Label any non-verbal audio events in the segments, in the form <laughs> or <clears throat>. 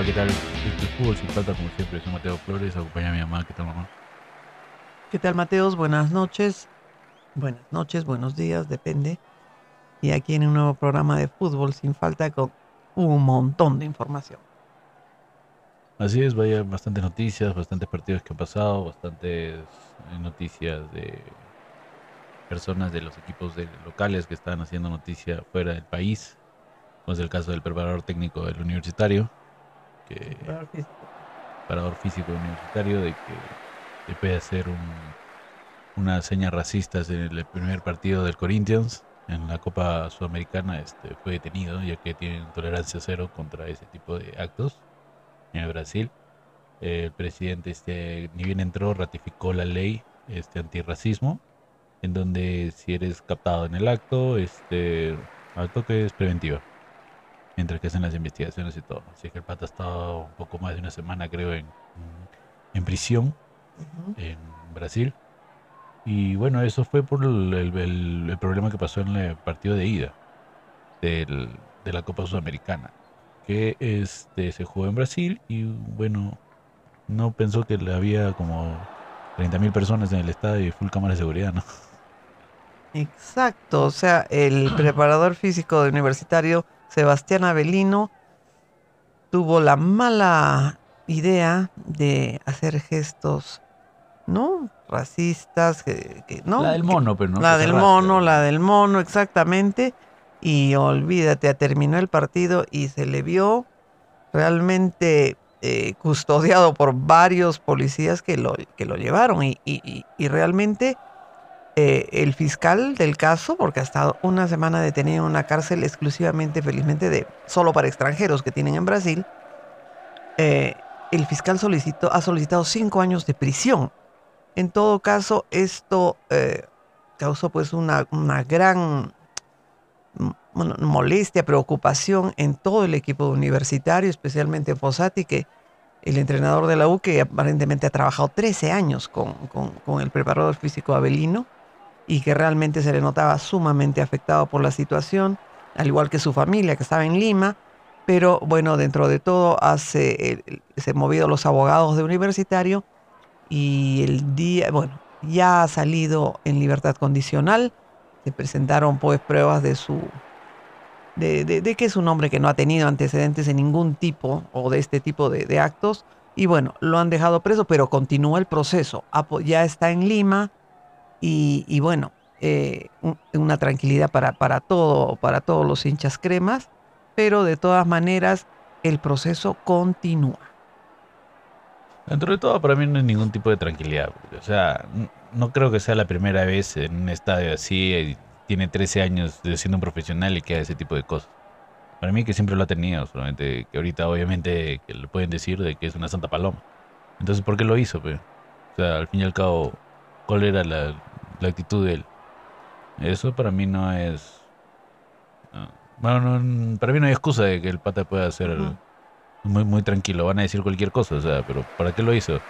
Hola, ¿qué tal? Esto es Fútbol Sin Falta, como siempre, soy Mateo Flores, acompaña a mi mamá, ¿qué tal mamá? ¿Qué tal, Mateos? Buenas noches. Buenas noches, buenos días, depende. Y aquí en un nuevo programa de Fútbol Sin Falta con un montón de información. Así es, vaya bastantes noticias, bastantes partidos que han pasado, bastantes eh, noticias de personas de los equipos de- locales que están haciendo noticia fuera del país, como es el caso del preparador técnico del universitario, que preparador físico universitario, de que después de hacer un- una seña racista en el primer partido del Corinthians en la Copa Sudamericana, este, fue detenido, ya que tienen tolerancia cero contra ese tipo de actos en el Brasil. El presidente, este, ni bien entró, ratificó la ley este, antirracismo, en donde si eres captado en el acto, este, al toque es preventiva, mientras que hacen las investigaciones y todo. Así que el pata ha estado un poco más de una semana, creo, en, en prisión Ujú. en Brasil. Y bueno, eso fue por el, el- el- problema que pasó en el partido de ida del- de la Copa Sudamericana, que este, se jugó en Brasil y bueno, no pensó que le había como 30.000 personas en el estadio y full cámara de seguridad, ¿no? Exacto, o sea, el preparador físico de universitario Sebastián Avelino tuvo la mala idea de hacer gestos, ¿no? Racistas, que, que- ¿no? La del mono, pero no. la del mono, la del mono, exactamente. Y olvídate, terminó el partido y se le vio realmente eh, custodiado por varios policías que lo, que lo llevaron. Y, y- y- y realmente eh, el fiscal del caso, porque ha estado una semana detenido en una cárcel exclusivamente, felizmente, de solo para extranjeros que tienen en Brasil, eh, el fiscal solicitó, ha solicitado cinco años de prisión. En todo caso, esto eh, causó pues una, una gran molestia, preocupación en todo el equipo universitario, especialmente Fossati, que el entrenador de la U, que aparentemente ha trabajado 13 años con, con- con el preparador físico Abelino y que realmente se le notaba sumamente afectado por la situación, al igual que su familia, que estaba en Lima. Pero bueno, dentro de todo, hace, el- se han movido los abogados de universitario y el día, bueno, ya ha salido en libertad condicional. Se presentaron pues pruebas de su de, de- de que es un hombre que no ha tenido antecedentes en ningún tipo o de este tipo de, de actos. Y bueno, lo han dejado preso, pero continúa el proceso. Ya está en Lima y, bueno, eh, un- una tranquilidad para, para, todo, para todos los hinchas cremas, pero de todas maneras el proceso continúa. Dentro de todo, para mí no hay ningún tipo de tranquilidad. O sea, no creo que sea la primera vez en un estadio así. eh, tiene 13 años de siendo un profesional y que haga ese tipo de cosas. Para mí que siempre lo ha tenido, solamente que ahorita obviamente que le pueden decir de que es una santa paloma. Entonces, ¿por qué lo hizo? O sea, al fin y al cabo, ¿cuál era la, la actitud de él? Eso para mí no es... no. Bueno, no- para mí no hay excusa de que el pata pueda ser Ujú. muy, muy tranquilo. Van a decir cualquier cosa, o sea, pero ¿para qué lo hizo?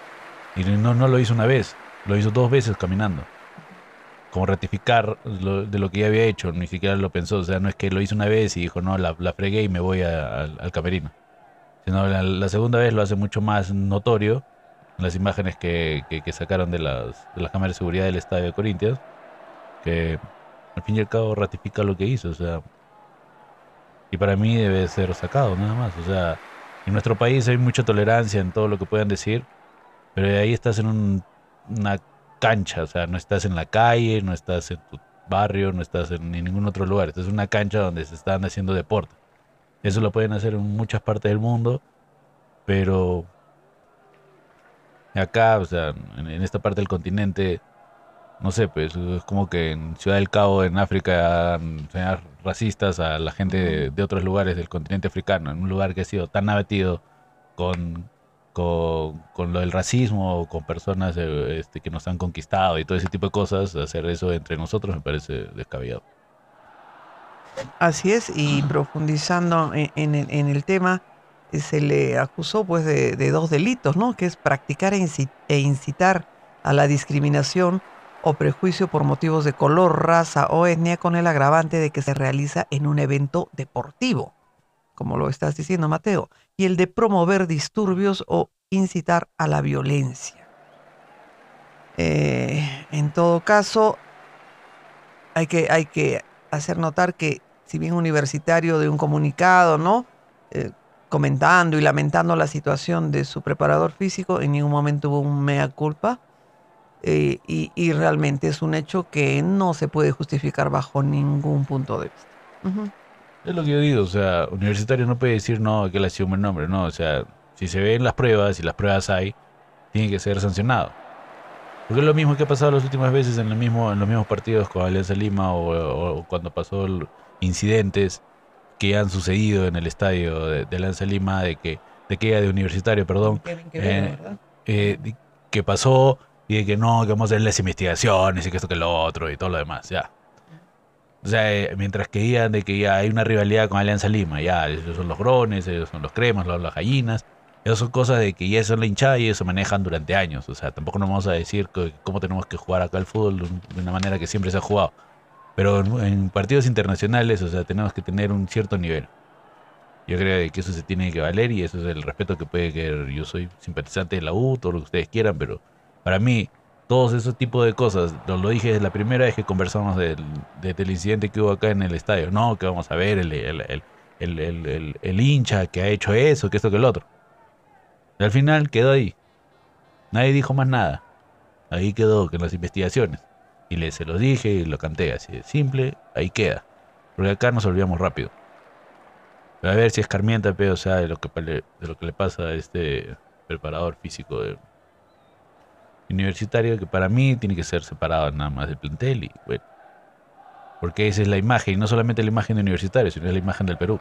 Y no, no lo hizo una vez, lo hizo dos veces caminando. Como ratificar lo- de lo que ya había hecho, ni siquiera lo pensó. O sea, no es que lo hizo una vez y dijo, no, la, la fregué y me voy a- al, al camerino. Sino la, la segunda vez lo hace mucho más notorio en las imágenes que, que- que sacaron de las, de las cámaras de seguridad del estadio de Corinthians, que al fin y al cabo ratifica lo que hizo. O sea, y para mí debe ser sacado, nada más. O sea, en nuestro país hay mucha tolerancia en todo lo que puedan decir, pero ahí estás en un- una cancha, o sea, no estás en la calle, no estás en tu barrio, no estás en ningún otro lugar, estás en una cancha donde se están haciendo deporte. Eso lo pueden hacer en muchas partes del mundo, pero acá, o sea, en, en esta parte del continente, no sé, pues es como que en Ciudad del Cabo, en África, señas racistas a la gente de, de otros lugares del continente africano, en un lugar que ha sido tan abatido con, con, con lo del racismo, con personas eh, este, que nos han conquistado y todo ese tipo de cosas, hacer eso entre nosotros me parece descabellado. Así es, y profundizando en, en el, en el tema, se le acusó pues de, dos delitos, ¿no? Que es practicar e e incitar a la discriminación o prejuicio por motivos de color, raza o etnia con el agravante de que se realiza en un evento deportivo. como lo estás diciendo, Mateo, y el de promover disturbios o incitar a la violencia. Eh, en todo caso, hay que, hay que hacer notar que si bien universitario de un comunicado, ¿no? Eh, comentando y lamentando la situación de su preparador físico, en ningún momento hubo un mea culpa. Eh, y, realmente es un hecho que no se puede justificar bajo ningún punto de vista. Es lo que yo digo, o sea, universitario no puede decir no, que él ha sido un buen nombre, no, o sea, si se ven las pruebas y las pruebas hay, tiene que ser sancionado. Porque es lo mismo que ha pasado las últimas veces en, el mismo, en los mismos partidos con Alianza Lima o, cuando pasó incidentes que han sucedido en el estadio de, Alianza Lima, de que de que de universitario, perdón, eh, eh, que pasó y de que no, que vamos a hacer las investigaciones y que esto que lo otro y todo lo demás, ya. O sea, eh, mientras que digan de que ya hay una rivalidad con Alianza Lima, ya, esos son los grones, ellos son los cremas, las gallinas, esas son cosas de que ya son la hinchada y ellos se manejan durante años. O sea, tampoco nos vamos a decir cómo tenemos que jugar acá el fútbol de una manera que siempre se ha jugado. Pero en, partidos internacionales, o sea, tenemos que tener un cierto nivel. Yo creo que eso se tiene que valer y eso es el respeto que puede querer. Yo soy simpatizante de la U, todo lo que ustedes quieran, pero para mí, todos esos tipos de cosas, lo, lo dije desde la primera vez que conversamos del, del, incidente que hubo acá en el estadio. No, que vamos a ver el, el, el, el hincha que ha hecho eso, que esto, que el otro. Y al final quedó ahí. Nadie dijo más nada. Ahí quedó, que en las investigaciones. Y le, se los dije y lo canté así de simple, ahí queda. Porque acá nos olvidamos rápido. Pero a ver si escarmienta, pero o sea, de lo que, de lo que le pasa a este preparador físico de, universitario que para mí tiene que ser separado nada más del plantel y bueno. Porque esa es la imagen, y no solamente la imagen de universitario, sino la imagen del Perú.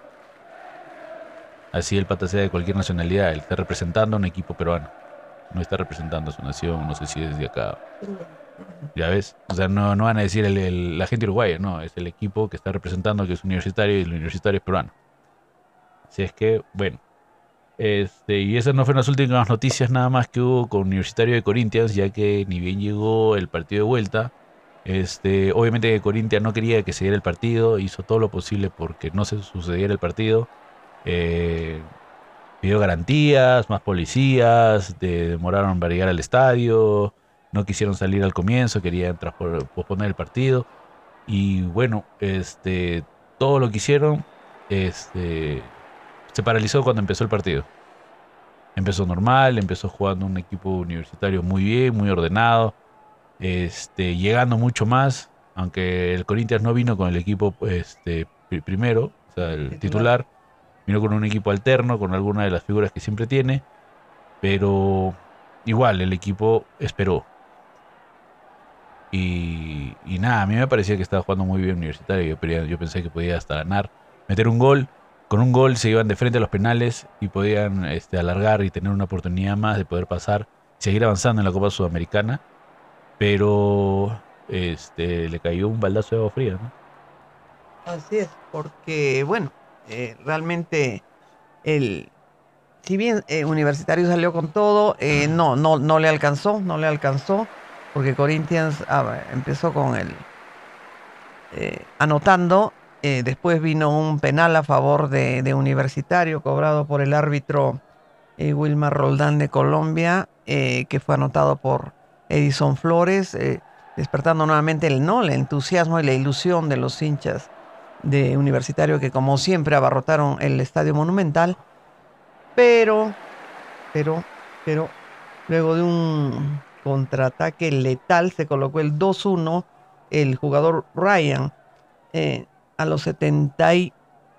Así el pata sea de cualquier nacionalidad, él está representando a un equipo peruano. No está representando a su nación, no sé si es de acá. Ya ves, o sea, no, no van a decir el, la gente uruguaya, no, es el equipo que está representando que es universitario y el universitario es peruano. Así es que, bueno, este, y esas no fueron las últimas noticias nada más que hubo con Universitario de Corinthians, ya que ni bien llegó el partido de vuelta. Este, obviamente Corinthians no quería que se diera el partido, hizo todo lo posible porque no se sucediera el partido. Eh, pidió garantías, más policías, demoraron para llegar al estadio, no quisieron salir al comienzo, querían posponer el partido. Y bueno, este, todo lo que hicieron, este, se paralizó cuando empezó el partido. Empezó normal, empezó jugando un equipo universitario muy bien, muy ordenado, este, llegando mucho más, aunque el Corinthians no vino con el equipo este, primero, o sea, el titular, vino con un equipo alterno, con alguna de las figuras que siempre tiene, pero igual el equipo esperó. Y, nada, a mí me parecía que estaba jugando muy bien universitario, yo, yo pensé que podía hasta ganar, meter un gol. Con un gol se iban de frente a los penales y podían este, alargar y tener una oportunidad más de poder pasar, seguir avanzando en la Copa Sudamericana, pero este, le cayó un baldazo de agua fría, ¿no? Así es, porque bueno, eh, realmente el, si bien eh, Universitario salió con todo, eh, no, no, no le alcanzó, no le alcanzó, porque Corinthians ah, empezó con el anotando eh, después vino un penal a favor de, Universitario cobrado por el árbitro eh, Wilmar Roldán de Colombia, eh, que fue anotado por Edison Flores, despertando nuevamente el no, el entusiasmo y la ilusión de los hinchas de Universitario que como siempre abarrotaron el Estadio Monumental. Pero, pero, pero, luego de un contraataque letal se colocó el 2-1 el jugador Ryan a los 70 y...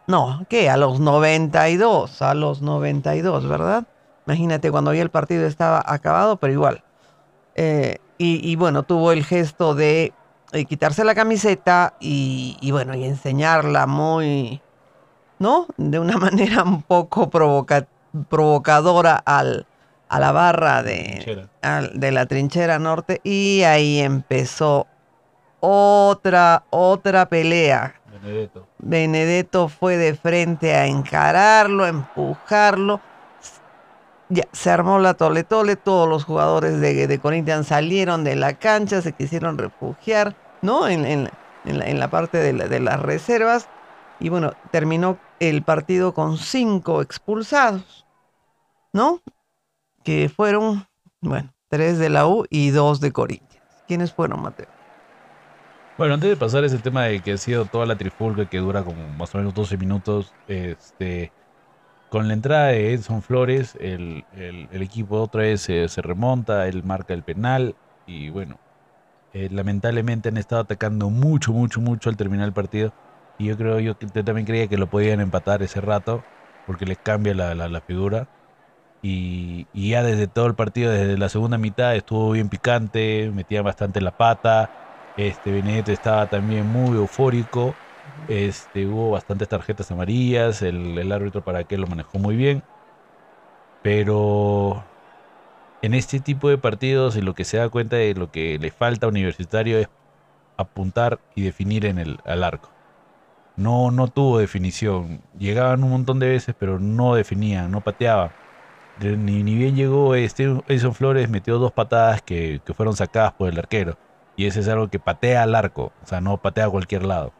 No, ¿qué? A los 92, a los 92, ¿verdad? Imagínate cuando ya el partido estaba acabado, pero igual. Eh, y, bueno, tuvo el gesto de eh, quitarse la camiseta y, bueno, y enseñarla muy, ¿no? De una <laughs> manera un poco provocadora al, a la barra de, de la trinchera norte. Y ahí empezó otra, otra pelea Benedetto. Benedetto fue de frente a encararlo, a empujarlo. Ya, se armó la tole tole, todos los jugadores de, de Corinthians salieron de la cancha, se quisieron refugiar, ¿no? En, la, parte de, las reservas. Y bueno, terminó el partido con cinco expulsados, ¿no? Fueron, bueno, tres de la U y dos de Corinthians. ¿Quiénes fueron, Mateo? Bueno, antes de pasar ese tema de que ha sido toda la trifulca que dura como más o menos 12 minutos, este, con la entrada de Edson Flores, el, equipo otra vez se, remonta, él marca el penal y bueno, eh, lamentablemente han estado atacando mucho, mucho, mucho al terminar el partido y yo creo, yo, también creía que lo podían empatar ese rato porque les cambia la, figura. Y, ya desde todo el partido, desde la segunda mitad, estuvo bien picante, metía bastante la pata. Este Benedetto estaba también muy eufórico. Este, hubo bastantes tarjetas amarillas, el, árbitro para que lo manejó muy bien. Pero en este tipo de partidos y lo que se da cuenta de lo que le falta a Universitario es apuntar y definir en el al arco. No, no tuvo definición. Llegaban un montón de veces, pero no definían, no pateaban. Ni, ni bien llegó este Edson Flores, metió dos patadas que, que fueron sacadas por el arquero. Y ese es algo que patea al arco, o sea, no patea a cualquier lado.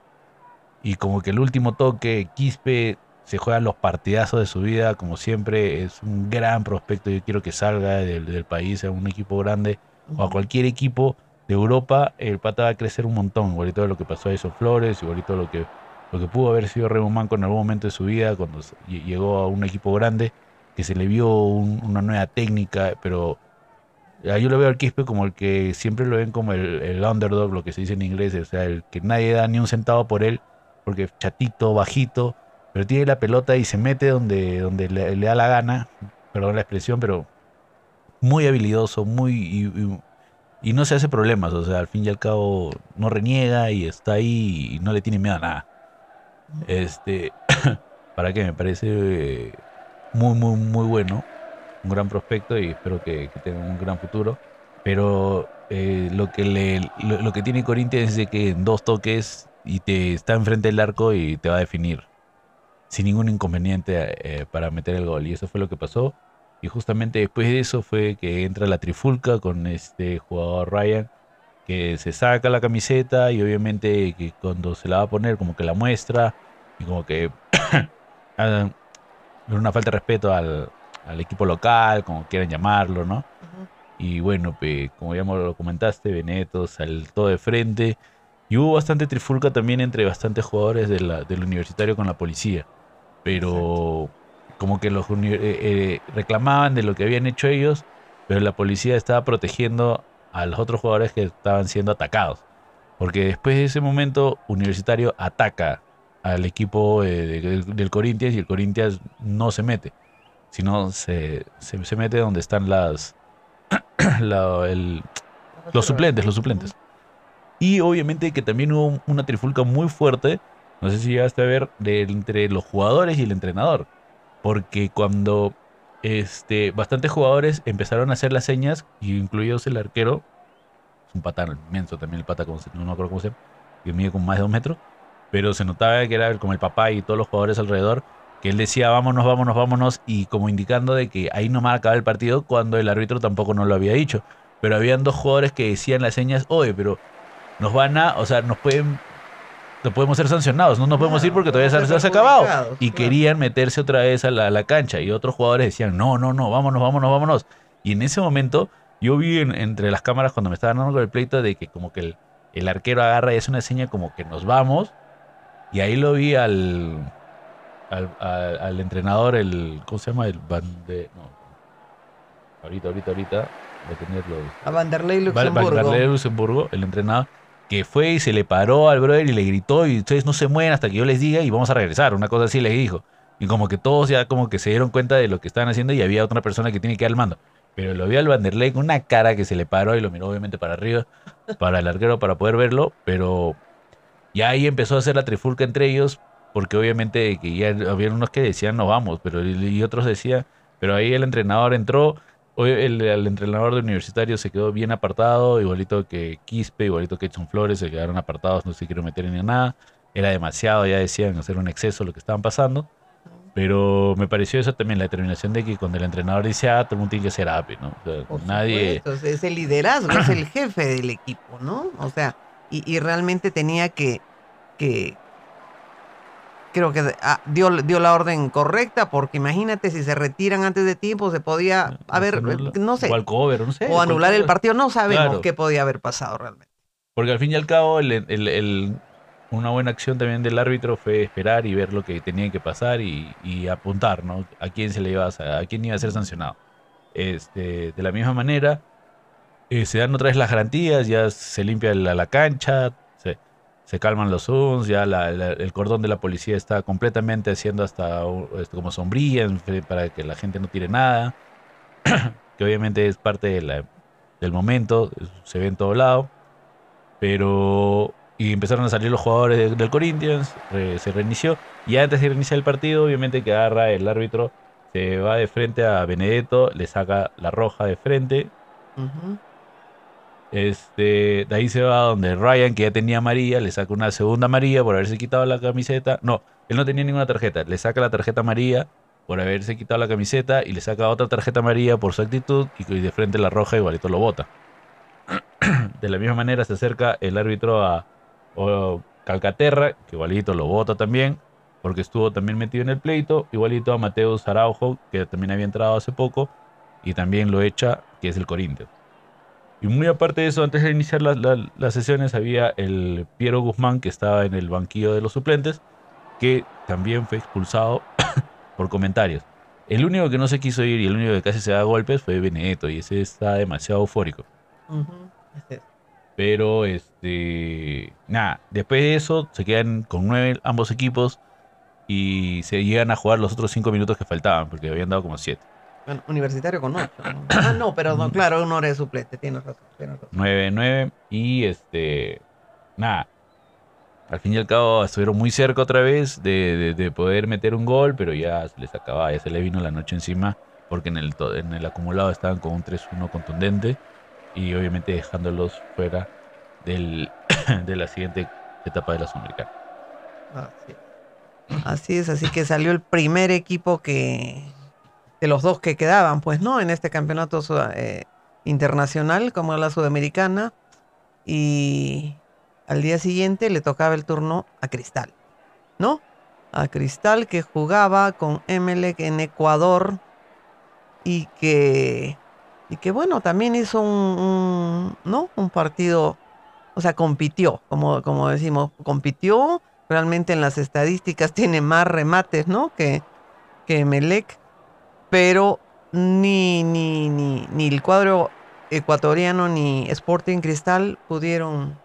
Y como que el último toque, Quispe se juega los partidazos de su vida, como siempre, es un gran prospecto. Yo quiero que salga del, país a un equipo grande o a cualquier equipo de Europa. El pata va a crecer un montón, igualito de lo que pasó a esos Flores, igualito de lo que, lo que pudo haber sido Remo Manco en algún momento de su vida cuando llegó a un equipo grande, que se le vio una nueva técnica, pero yo lo veo al Quispe como el que siempre lo ven como el, underdog, lo que se dice en inglés, o sea, el que nadie da ni un centavo por él porque chatito, bajito, pero tiene la pelota y se mete donde, donde le, da la gana, perdón la expresión, pero muy habilidoso, muy... Y, no se hace problemas, o sea, al fin y al cabo no reniega y está ahí y no le tiene miedo a nada. Este, <coughs> para qué me parece muy, muy, muy bueno, un gran prospecto y espero que, tenga un gran futuro. Pero eh, lo que le, lo, que tiene Corinthians es que en dos toques y te está enfrente del arco y te va a definir sin ningún inconveniente eh, para meter el gol. Y eso fue lo que pasó. Y justamente después de eso fue que entra la trifulca con este jugador Ryan, que se saca la camiseta y obviamente que cuando se la va a poner como que la muestra y como que <coughs> una falta de respeto al, equipo local, como quieran llamarlo, ¿no? Y bueno, pues, como ya lo comentaste, Beneto saltó de frente y hubo bastante trifulca también entre bastantes jugadores del universitario con la policía. Pero como que los eh, eh, reclamaban de lo que habían hecho ellos, pero la policía estaba protegiendo a los otros jugadores que estaban siendo atacados. Porque después de ese momento, Universitario ataca al equipo eh, del Corinthians y el Corinthians no se mete, sino se, se, mete donde están las <clears throat> los suplentes, los suplentes. Y obviamente que también hubo una trifulca muy fuerte, no sé si llegaste a ver, de, entre los jugadores y el entrenador. Porque cuando este, bastantes jugadores empezaron a hacer las señas, incluidos el arquero, es un patán inmenso también el pata, no me acuerdo cómo se llama, que mide como más de dos metros, pero se notaba que era como el papá y todos los jugadores alrededor, que él decía vámonos, vámonos, vámonos, y como indicando de que ahí no va a acabar el partido cuando el árbitro tampoco no lo había dicho. Pero habían dos jugadores que decían las señas, oye, pero nos van a, o sea, nos pueden, no podemos ser sancionados, no nos podemos ir porque todavía se, ha acabado. Y querían meterse otra vez a la, cancha y otros jugadores decían, no, no, no, vámonos, vámonos, vámonos. Y en ese momento yo vi entre las cámaras cuando me estaban dando el pleito de que como que el, arquero agarra y hace una seña como que nos vamos. Y ahí lo vi al, al, entrenador, el, ¿cómo se llama? El bande, no, ahorita, ahorita, ahorita, voy a tenerlo. A Vanderlei Luxemburgo. Vanderlei Luxemburgo, el entrenador que fue y se le paró al brother y le gritó y ustedes no se mueven hasta que yo les diga y vamos a regresar, una cosa así les dijo. Y como que todos ya como que se dieron cuenta de lo que estaban haciendo y había otra persona que tiene que ir al mando. Pero lo vio al Vanderlei con una cara que se le paró y lo miró obviamente para arriba, para el arquero para poder verlo, pero ya ahí empezó a hacer la trifulca entre ellos, porque obviamente que ya había unos que decían no vamos, pero y otros decían, pero ahí el entrenador entró, Hoy el, entrenador de universitario se quedó bien apartado, igualito que Quispe, igualito que Edson Flores, se quedaron apartados, no se quiero meter en nada. Era demasiado, ya decían, hacer un exceso lo que estaban pasando. Pero me pareció eso también, la determinación de que cuando el entrenador dice A, todo el mundo tiene que ser A, ¿no? nadie... es el liderazgo, es el jefe del equipo, ¿no? O sea, y, realmente tenía que, que, creo que ah, dio, dio la orden correcta, porque imagínate si se retiran antes de tiempo, se podía haber, no sé, o, anular el partido, no sabemos qué podía haber pasado realmente. Porque al fin y al cabo, el, una buena acción también del árbitro fue esperar y ver lo que tenía que pasar y, apuntar, ¿no? A quién se le iba a, a quién iba a ser sancionado. Este, de la misma manera, se dan otra vez las garantías, ya se limpia la, la cancha, se, calman los zooms, ya el cordón de la policía está completamente haciendo hasta este, como sombría para que la gente no tire nada, <clears throat> que obviamente es parte del momento, se ve en todo lado, pero y empezaron a salir los jugadores del Corinthians, se reinició, y antes de reiniciar el partido, obviamente que agarra el árbitro, se va de frente a Benedetto, le saca la roja de frente. Este, de ahí se va donde Ryan, que ya tenía María, le saca una segunda María por haberse quitado la camiseta. No, él no tenía ninguna tarjeta. Le saca la tarjeta María por haberse quitado la camiseta y le saca otra tarjeta María por su actitud y de frente la roja igualito lo bota. <clears throat> De la misma manera se acerca el árbitro a Calcaterra, que igualito lo bota también, porque estuvo también metido en el pleito. Igualito a Mateus Araujo, que también había entrado hace poco, y también lo echa, que es el Corinthians. Y muy aparte de eso, antes de iniciar las sesiones, había el Piero Guzmán, que estaba en el banquillo de los suplentes, que también fue expulsado <coughs> por comentarios. El único que no se quiso ir y el único que casi se da golpes fue Benedetto, y ese está demasiado eufórico. Pero, este. Nada, después de eso, se quedan con nueve ambos equipos y se llegan a jugar los otros cinco minutos que faltaban, porque habían dado como siete universitario con 8. Ah, no, pero no, claro, un hora de suplente, tienes razón, 9, 9 y este, nada. Al fin y al cabo estuvieron muy cerca otra vez de, poder meter un gol, pero ya se les acababa, ya se les vino la noche encima, porque en el, en el acumulado estaban con un 3-1 contundente y obviamente dejándolos fuera del, <coughs> de la siguiente etapa de la Sudamericana. Así es, así que salió el primer equipo que, de los dos que quedaban, pues, ¿no? En este campeonato eh, internacional como la sudamericana. Y al día siguiente le tocaba el turno a Cristal, ¿no? A Cristal que jugaba con Emelec en Ecuador y que, y que bueno, también hizo un, ¿no? Un partido, o sea, compitió, como, como decimos, compitió. Realmente en las estadísticas <laughs> tiene más remates, ¿no? Que, que Emelec pero ni, ni, ni, ni el cuadro ecuatoriano ni Sporting Cristal pudieron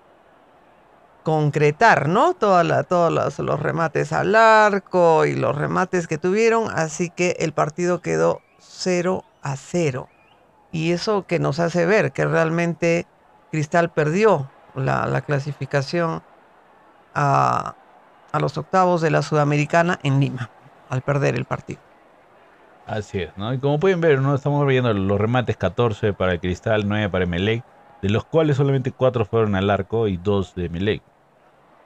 concretar, ¿no? todos los, los, remates al arco y los remates que tuvieron, así que el partido quedó 0 a 0. Y eso que nos hace ver que realmente Cristal perdió la, la clasificación a, a los octavos de la Sudamericana en Lima, al perder el partido. Así es, ¿no? Y como pueden ver, ¿no? Estamos viendo los remates 14 para el Cristal, 9 para Emelec, de los cuales solamente 4 fueron al arco y 2 de Emelec.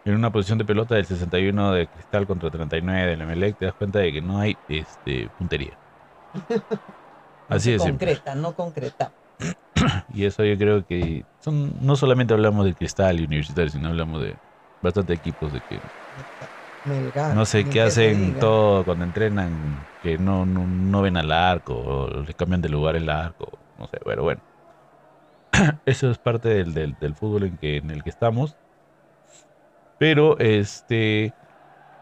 En una posición de pelota del 61 de Cristal contra 39 del Emelec, te das cuenta de que no hay este, puntería. <laughs> Así es. Concreta, no concreta. <clears throat> y eso yo creo que son no solamente hablamos de Cristal y Universitario, sino hablamos de bastantes equipos de que no sé qué hacen todo cuando entrenan, que no, no, ven al arco, o le cambian de lugar el arco, no sé, pero bueno. <clears throat> Eso es parte del, del, fútbol en, que, en el que estamos. Pero, este,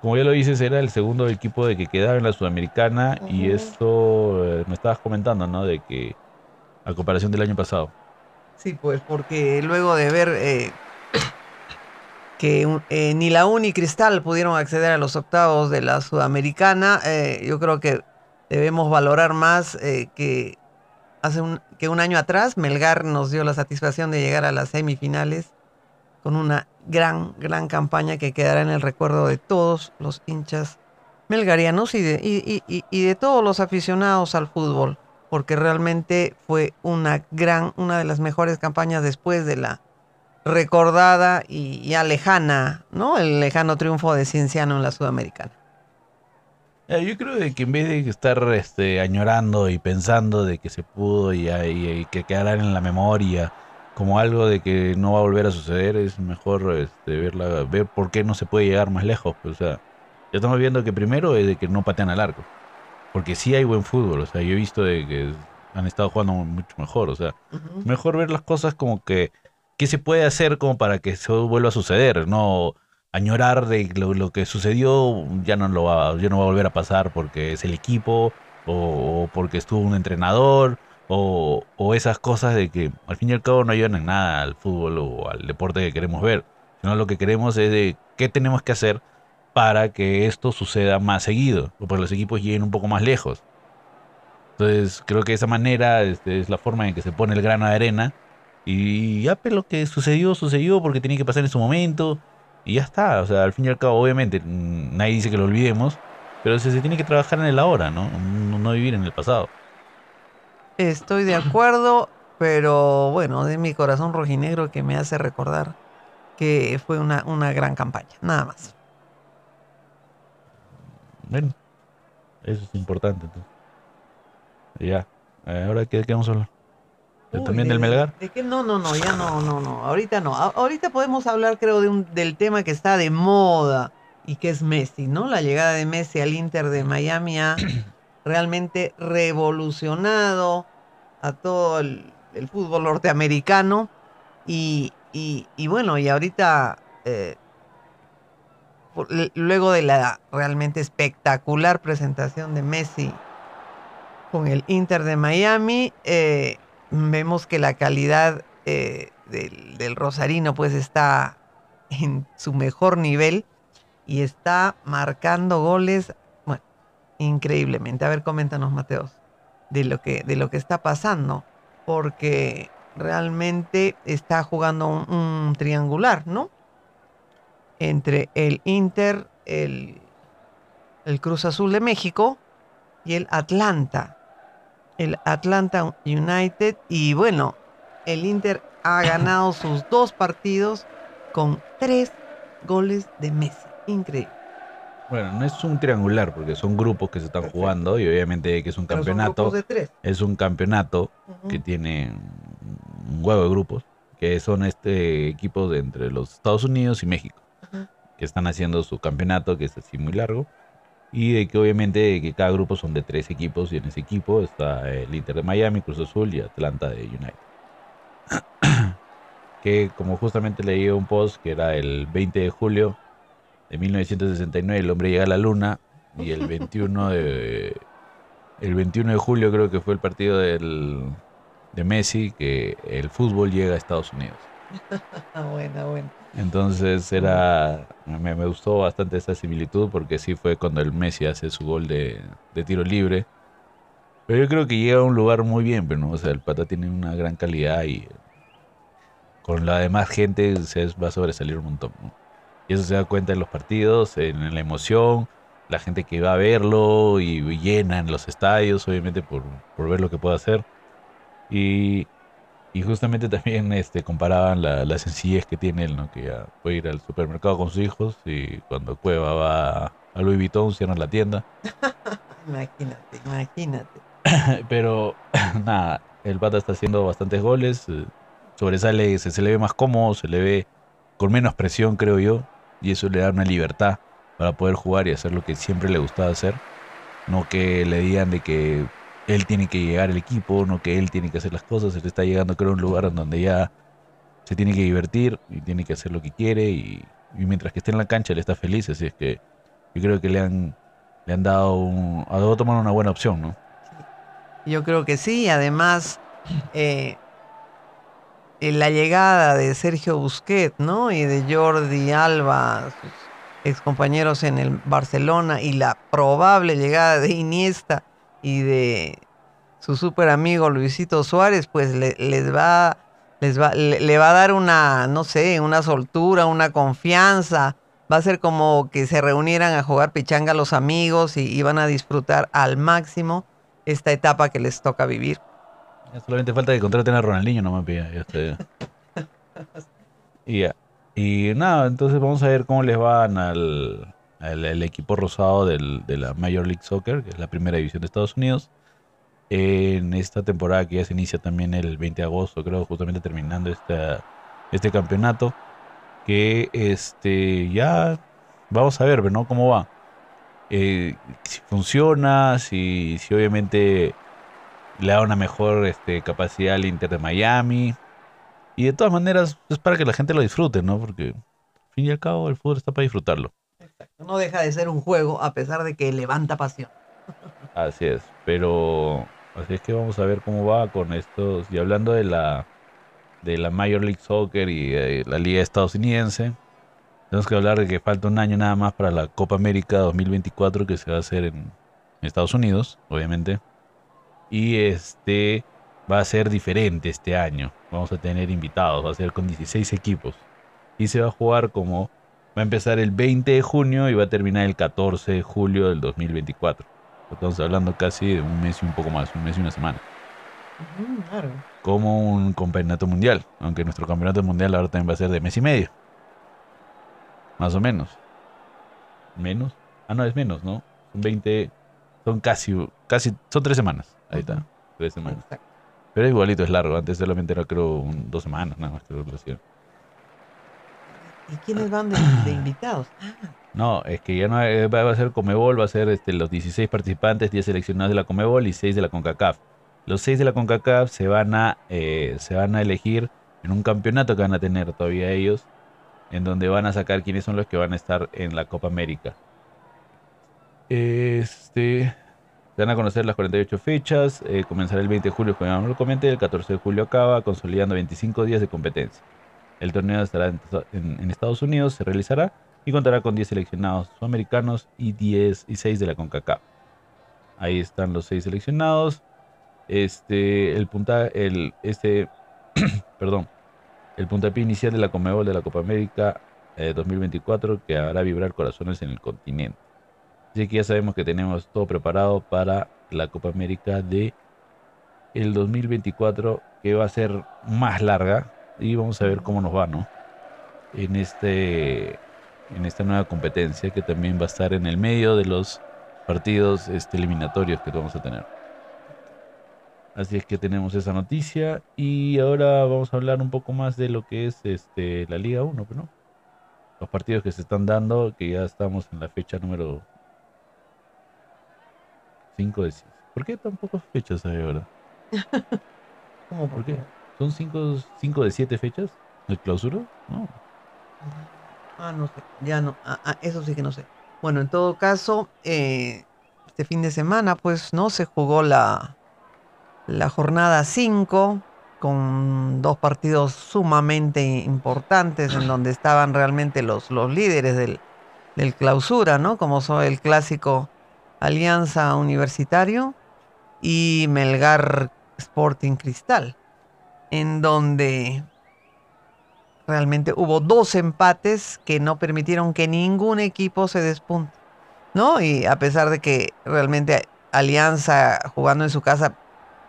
como ya lo dices, era el segundo equipo de que quedaba en la Sudamericana y esto eh, me estabas comentando, ¿no? De que a comparación del año pasado. Sí, pues porque luego de ver eh, que eh, ni la UNI Cristal pudieron acceder a los octavos de la Sudamericana. Eh, yo creo que debemos valorar más eh, que hace un, que un año atrás Melgar nos dio la satisfacción de llegar a las semifinales con una gran, gran campaña que quedará en el recuerdo de todos los hinchas melgarianos y de, y de todos los aficionados al fútbol, porque realmente fue una gran, una de las mejores campañas después de la recordada y ya lejana, ¿no? El lejano triunfo de Cienciano en la Sudamericana. Yo creo de que en vez de estar este, añorando y pensando de que se pudo y, que quedará en la memoria como algo de que no va a volver a suceder, es mejor este, verla, ver por qué no se puede llegar más lejos. Pues, o sea, Ya estamos viendo que primero es de que no patean al arco. Porque sí hay buen fútbol. O sea, yo he visto de que han estado jugando mucho mejor. O sea, mejor ver las cosas como que qué se puede hacer como para que eso vuelva a suceder, no añorar de lo, que sucedió ya no lo va, ya no va a volver a pasar porque es el equipo o, porque estuvo un entrenador o, o, esas cosas de que al fin y al cabo no ayudan en nada al fútbol o al deporte que queremos ver, sino lo que queremos es de qué tenemos que hacer para que esto suceda más seguido o para que los equipos lleguen un poco más lejos. Entonces creo que esa manera este, es la forma en que se pone el grano de arena y ya, pero lo que sucedió, sucedió porque tenía que pasar en su momento. Y ya está. O sea, al fin y al cabo, obviamente, mm, nadie dice que lo olvidemos. Pero se, se tiene que trabajar en el ahora, ¿no? ¿no? vivir en el pasado. Estoy de acuerdo, pero bueno, de mi corazón rojinegro que me hace recordar que fue una, una gran campaña, nada más. Bueno, eso es importante. Entonces. Ya, ahora qué vamos a hablar. ¿También del Melgar? No, no, no, ya no, no, no. Ahorita no. ahorita podemos hablar, creo, de un, del tema que está de moda y que es Messi, ¿no? La llegada de Messi al Inter de Miami ha <clears throat> realmente revolucionado a todo el, fútbol norteamericano. Y, y, bueno, y ahorita, eh, luego de la realmente espectacular presentación de Messi con el Inter de Miami, eh, vemos que la calidad eh, del, Rosarino pues está en su mejor nivel y está marcando goles, increíblemente. A ver, coméntanos, Mateos, de lo que, de lo que está pasando, porque realmente está jugando un, triangular, ¿no? Entre el Inter, el, el Cruz Azul de México y el Atlanta el Atlanta United y bueno, el Inter ha ganado sus dos partidos con tres goles de Messi. Increíble. Bueno, no es un triangular porque son grupos que se están jugando y obviamente que es un campeonato. Es un campeonato que tiene un huevo de grupos que son este equipos de entre los Estados Unidos y México que están haciendo su campeonato que es así muy largo y de que obviamente que cada grupo son de tres equipos y en ese equipo está el Inter de Miami, Cruz Azul y Atlanta de United. <clears throat> que como justamente leí un post que era el 20 de julio de 1969 el hombre llega a la luna y el 21 de el 21 de julio creo que fue el partido del, de Messi que el fútbol llega a Estados Unidos. <laughs> buena, buena. Entonces era, me, gustó bastante esa similitud porque sí fue cuando el Messi hace su gol de, tiro libre. Pero yo creo que llega a un lugar muy bien, pero ¿no? o sea, el pata tiene una gran calidad y con la demás gente se va a sobresalir un montón. Y eso se da cuenta en los partidos, en, la emoción, la gente que va a verlo y llena en los estadios, obviamente por, por ver lo que puede hacer. Y y justamente <laughs> también este, comparaban la, la, sencillez que tiene él, ¿no? Que ya puede ir al supermercado con sus hijos y cuando Cueva va a Louis Vuitton cierra la tienda. <laughs> imagínate, imagínate. <laughs> Pero <clears throat> nada, el pata está haciendo bastantes goles, eh, sobresale, se, se le ve más cómodo, se le ve con menos presión, creo yo, y eso le da una libertad para poder jugar y hacer lo que siempre le gustaba hacer. No que le digan de que él tiene que llegar al equipo, no que él tiene que hacer las cosas, él está llegando creo a un lugar donde ya se tiene que divertir y tiene que hacer lo que quiere y, mientras que esté en la cancha él está feliz, así es que yo creo que le han, le han dado, un, ha dado tomar una buena opción, ¿no? Yo creo que sí, además eh, en la llegada de Sergio Busquets, ¿no? Y de Jordi Alba, sus excompañeros en el Barcelona, y la probable llegada de Iniesta y de su super amigo Luisito Suárez, pues les va, les va, le, va a dar una, no sé, una soltura, una confianza. Va a ser como que se reunieran a jugar pichanga los amigos y iban a disfrutar al máximo esta etapa que les toca vivir. solamente falta que contraten a Ronaldinho, no me pida. y, y nada, entonces vamos a ver cómo les van al, el, equipo rosado del, de la Major League Soccer, que es la primera división de Estados Unidos. En esta temporada que ya se inicia también el 20 de agosto, creo, justamente terminando esta, este campeonato. Que este ya vamos a ver, ¿no? ¿Cómo va? eh, si funciona, si, si obviamente le da una mejor este, capacidad al Inter de Miami. Y de todas maneras es para que la gente lo disfrute, ¿no? Porque al fin y al cabo el fútbol está para disfrutarlo. No deja de ser un juego a pesar de que levanta pasión. Así es, pero así es que vamos a ver cómo va con estos. Y hablando de la de la Major League Soccer y eh, la liga estadounidense, tenemos que hablar de que falta un año nada más para la Copa América 2024 que se va a hacer en Estados Unidos, obviamente. Y este va a ser diferente este año. Vamos a tener invitados, va a ser con 16 equipos. Y se va a jugar como va a empezar el 20 de junio y va a terminar el 14 de julio del 2024. Estamos hablando casi de un mes y un poco más, un mes y una semana. claro. Como un campeonato mundial, aunque nuestro campeonato mundial ahora también va a ser de mes y medio. Más o menos. ¿Menos? Ah, no, es menos, ¿no? Son 20, son casi, casi, son tres semanas. Ahí está, tres semanas. Pero igualito es largo, antes solamente era creo dos semanas, nada más creo que lo hacían. ¿Y quiénes van de, <clears throat> invitados? No, es que ya no va a ser Comebol, va a ser este, los 16 participantes, 10 seleccionados de la Comebol y 6 de la CONCACAF. Los 6 de la CONCACAF se van a eh, se van a elegir en un campeonato que van a tener todavía ellos, en donde van a sacar quiénes son los que van a estar en la Copa América. Este se van a conocer las 48 fechas, eh, comenzará el 20 de julio, como ya lo comenté, el 14 de julio acaba, consolidando 25 días de competencia. El torneo estará en, Estados Unidos, se realizará y contará con 10 seleccionados sudamericanos y 10 y 6 de la CONCACAF. Ahí están los 6 seleccionados. Este, el punta, el, este, <clears throat> perdón, el puntapié inicial de la Comebol de la Copa América 2024 eh, que hará vibrar corazones en el continente. Así que ya sabemos que tenemos todo preparado para la Copa América de el 2024 que va a ser más larga y vamos a ver cómo nos va, ¿no? En este en esta nueva competencia que también va a estar en el medio de los partidos este, eliminatorios que vamos a tener. Así es que tenemos esa noticia y ahora vamos a hablar un poco más de lo que es este la Liga 1, ¿no? Los partidos que se están dando, que ya estamos en la fecha número 5 de 6. ¿Por qué tan pocas fechas hay ahora? <laughs> ¿Cómo por qué? ¿Son 5 cinco, de 7 fechas? ¿El clausura? No. Ah, no sé. Ya no. Ah, ah, eso sí que no sé. Bueno, en todo caso, eh, este fin de semana, pues, ¿no? Se jugó la, la jornada 5 con dos partidos sumamente importantes en donde estaban realmente los, los líderes del, del clausura, ¿no? Como son el clásico Alianza Universitario y Melgar Sporting Cristal en donde realmente hubo dos empates que no permitieron que ningún equipo se despunte. ¿No? Y a pesar de que realmente Alianza jugando en su casa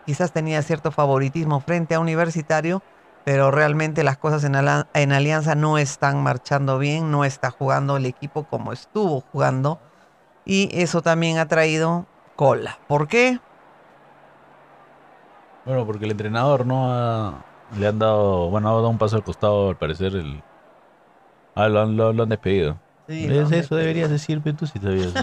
quizás tenía cierto favoritismo frente a Universitario, pero realmente las cosas en, Alianza no están marchando bien, no está jugando el equipo como estuvo jugando y eso también ha traído cola. ¿Por qué? Bueno, porque el entrenador no le han dado, bueno, ha dado un paso al costado, al parecer el ah, lo han, lo, han despedido. eso deberías decir, pero tú sí sabías.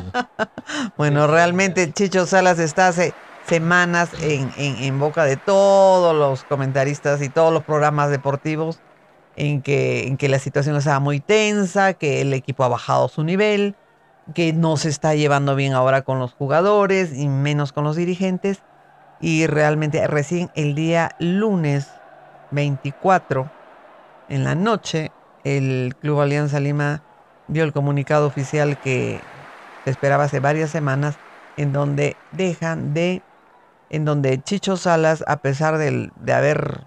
<laughs> bueno, realmente Chicho Salas está hace semanas en, en, boca de todos los comentaristas y todos los programas deportivos en que, en que la situación estaba muy tensa, que el equipo ha bajado su nivel, que no se está llevando bien ahora con los jugadores y menos con los dirigentes y realmente recién el día lunes 24 en la noche el Club Alianza Lima dio el comunicado oficial que se esperaba hace varias semanas en donde dejan de en donde Chicho Salas a pesar de, de haber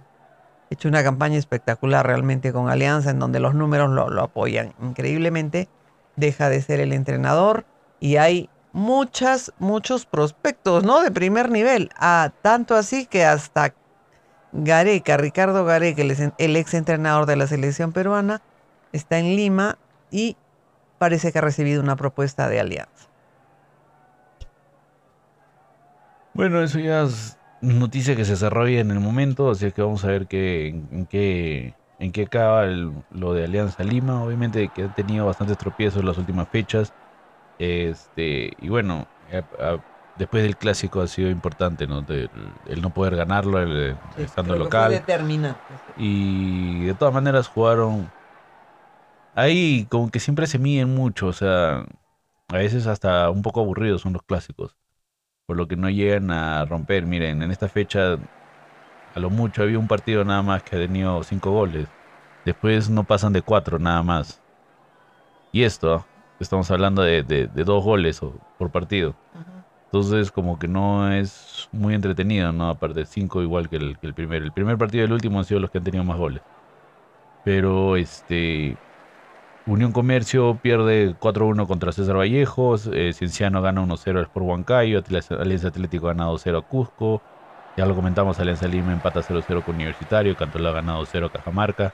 hecho una campaña espectacular realmente con Alianza en donde los números lo, lo apoyan increíblemente deja de ser el entrenador y hay muchas, muchos prospectos, ¿no? De primer nivel. Ah, tanto así que hasta Gareca, Ricardo Gareca, el, ex entrenador de la selección peruana, está en Lima y parece que ha recibido una propuesta de alianza. Bueno, eso ya es noticia que se desarrolla en el momento, así que vamos a ver qué, en, qué en qué acaba lo de Alianza Lima. Obviamente que ha tenido bastantes tropiezos las últimas fechas Este, y bueno, después del clásico ha sido importante, ¿no? el no poder ganarlo el, estando local. Y de todas maneras jugaron. Ahí como que siempre se miden mucho, o sea, a veces hasta un poco aburridos son los clásicos, por lo que no llegan a romper. Miren, en esta fecha, a lo mucho había un partido nada más que ha tenido cinco goles. Después no pasan de cuatro nada más. Y esto, estamos hablando de, dos goles por partido. Entonces, como que no es muy entretenido, ¿no? Aparte, cinco igual que el, que el primero. El primer partido y el último han sido los que han tenido más goles. Pero, este. Unión Comercio pierde 4-1 contra César Vallejos. Eh, Cienciano gana 1-0 por Huancayo. Alianza Atlético gana 2-0 a Cusco. Ya lo comentamos, Alianza Lima empata 0-0 con Universitario. Cantola gana 2-0 a Cajamarca.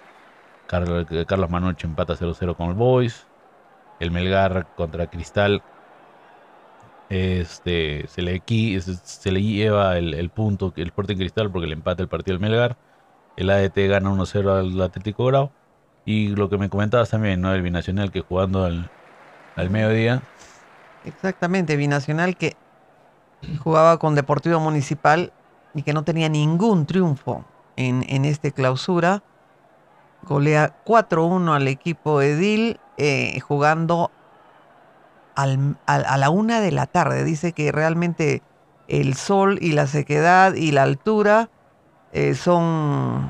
Carlos, Manoche empata 0-0 con el Boys. El Melgar contra Cristal este, se, le, se le lleva el, punto el Sporting Cristal porque le empata el partido al Melgar. El ADT gana 1-0 al Atlético Grau. Y lo que me comentabas también, ¿no? El Binacional que jugando al, mediodía. Exactamente, Binacional que jugaba con Deportivo Municipal y que no tenía ningún triunfo en, en este clausura. Golea 4-1 al equipo Edil, eh, jugando a la una de la tarde. Dice que realmente el sol y la sequedad y la altura eh, son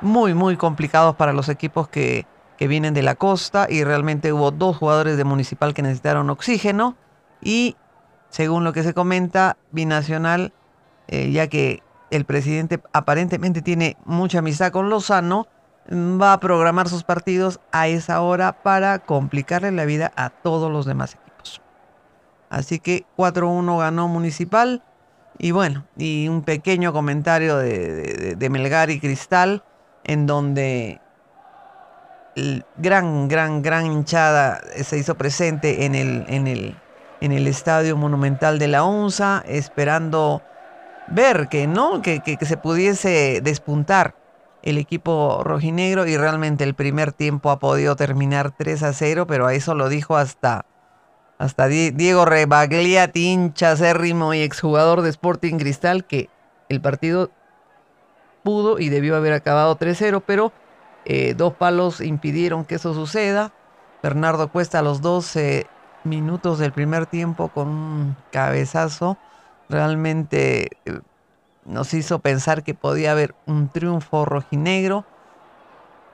muy, muy complicados para los equipos que, vienen de la costa y realmente hubo dos jugadores de Municipal que necesitaron oxígeno y según lo que se comenta, Binacional, eh, ya que el presidente aparentemente tiene mucha amistad con Lozano, va a programar sus partidos a esa hora para complicarle la vida a todos los demás equipos. Así que 4-1 ganó Municipal. Y bueno, y un pequeño comentario de, Melgar y Cristal, en donde el gran, gran, gran hinchada se hizo presente en el, en el, en el Estadio Monumental de la UNSA, esperando ver que no, que, que, se pudiese despuntar el equipo rojinegro y realmente el primer tiempo ha podido terminar 3 a 0, pero a eso lo dijo hasta hasta Diego Rebagliati, hincha acérrimo y exjugador de Sporting Cristal, que el partido pudo y debió haber acabado 3-0, pero eh, dos palos impidieron que eso suceda. Bernardo Cuesta a los 12 minutos del primer tiempo con un cabezazo realmente eh, nos hizo pensar que podía haber un triunfo rojinegro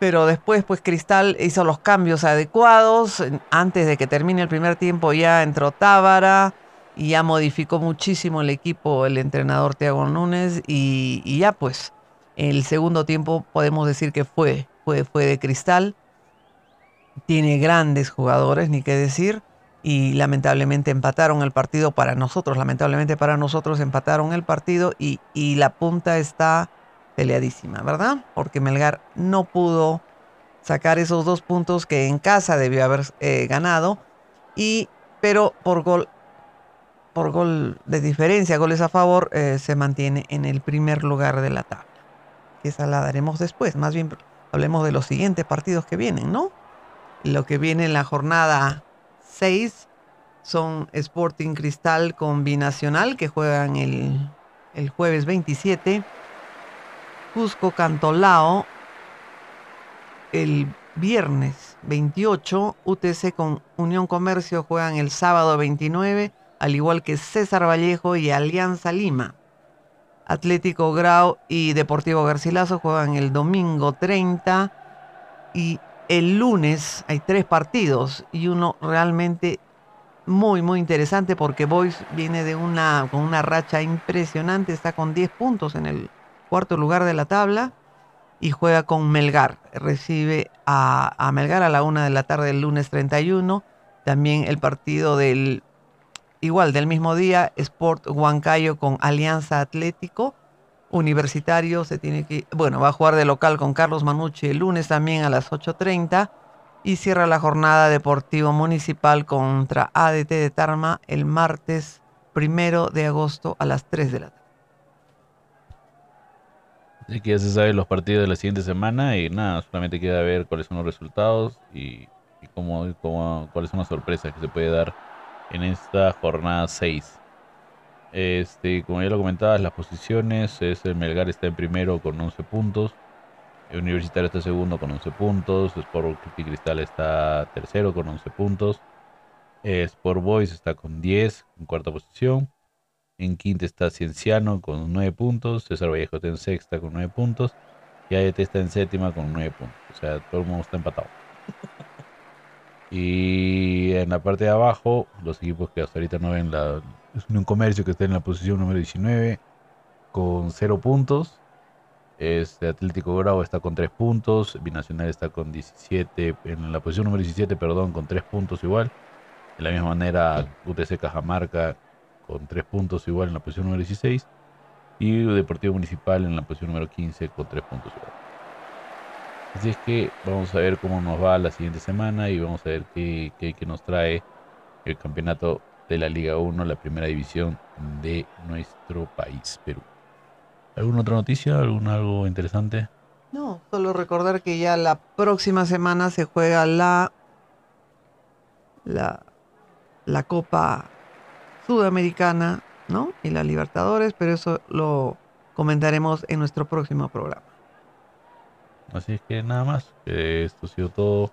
pero después pues Cristal hizo los cambios adecuados. Antes de que termine el primer tiempo ya entró Tábara y ya modificó muchísimo el equipo el entrenador Thiago Núñez y, ya pues el segundo tiempo podemos decir que fue, fue, fue de Cristal. Tiene grandes jugadores, ni qué decir. Y lamentablemente empataron el partido para nosotros. Lamentablemente para nosotros empataron el partido y, y la punta está peleadísima, ¿verdad? Porque Melgar no pudo sacar esos dos puntos que en casa debió haber eh, ganado. Y, pero por gol, por gol de diferencia, goles a favor, eh, se mantiene en el primer lugar de la tabla. Esa la daremos después. Más bien hablemos de los siguientes partidos que vienen, ¿no? Lo que viene en la jornada 6 son Sporting Cristal con Binacional que juegan el, el jueves 27 Cusco Cantolao el viernes 28, UTC con Unión Comercio juegan el sábado 29, al igual que César Vallejo y Alianza Lima. Atlético Grau y Deportivo Garcilaso juegan el domingo 30 y el lunes hay tres partidos y uno realmente muy muy interesante porque Boys viene de una con una racha impresionante, está con 10 puntos en el cuarto lugar de la tabla y juega con Melgar. Recibe a, Melgar a la una de la tarde del lunes 31. También el partido del, igual del mismo día, Sport Huancayo con Alianza Atlético. Universitario se tiene que, bueno, va a jugar de local con Carlos Manucci el lunes también a las 8.30 y cierra la jornada Deportivo Municipal contra ADT de Tarma el martes primero de agosto a las 3 de la tarde. Así que ya se saben los partidos de la siguiente semana y nada, solamente queda ver cuáles son los resultados y, cómo, cuáles son las sorpresas que se puede dar en esta jornada 6. Este, como ya lo comentabas, las posiciones es el Melgar está en primero con 11 puntos. El Universitario está segundo con 11 puntos. Sport Cristal está tercero con 11 puntos. Sport Boys está con 10 en cuarta posición. En quinta está Cienciano con 9 puntos. César Vallejo está en sexta con 9 puntos. Y AET está en séptima con 9 puntos. O sea, todo el mundo está empatado. <laughs> Y en la parte de abajo, los equipos que hasta ahorita no ven la. Es un comercio que está en la posición número 19 con 0 puntos. Este Atlético Grau está con 3 puntos. Binacional está con 17. En la posición número 17, perdón, con 3 puntos igual. De la misma manera, UTC Cajamarca con 3 puntos igual en la posición número 16. Y Deportivo Municipal en la posición número 15 con 3 puntos igual. Así es que vamos a ver cómo nos va la siguiente semana y vamos a ver qué, nos trae el campeonato de la Liga 1, la primera división de nuestro país, Perú. ¿Alguna otra noticia? ¿Algún algo interesante? No, solo recordar que ya la próxima semana se juega la, la, la Copa Sudamericana, ¿no? Y la Libertadores, pero eso lo comentaremos en nuestro próximo programa. Así es que nada más, esto ha sido todo.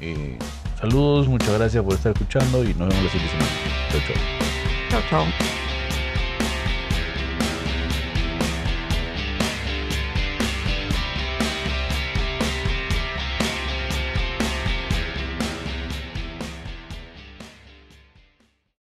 Eh, saludos, muchas gracias por estar escuchando y nos vemos la siguiente semana. Chao, chao. Chao, chao.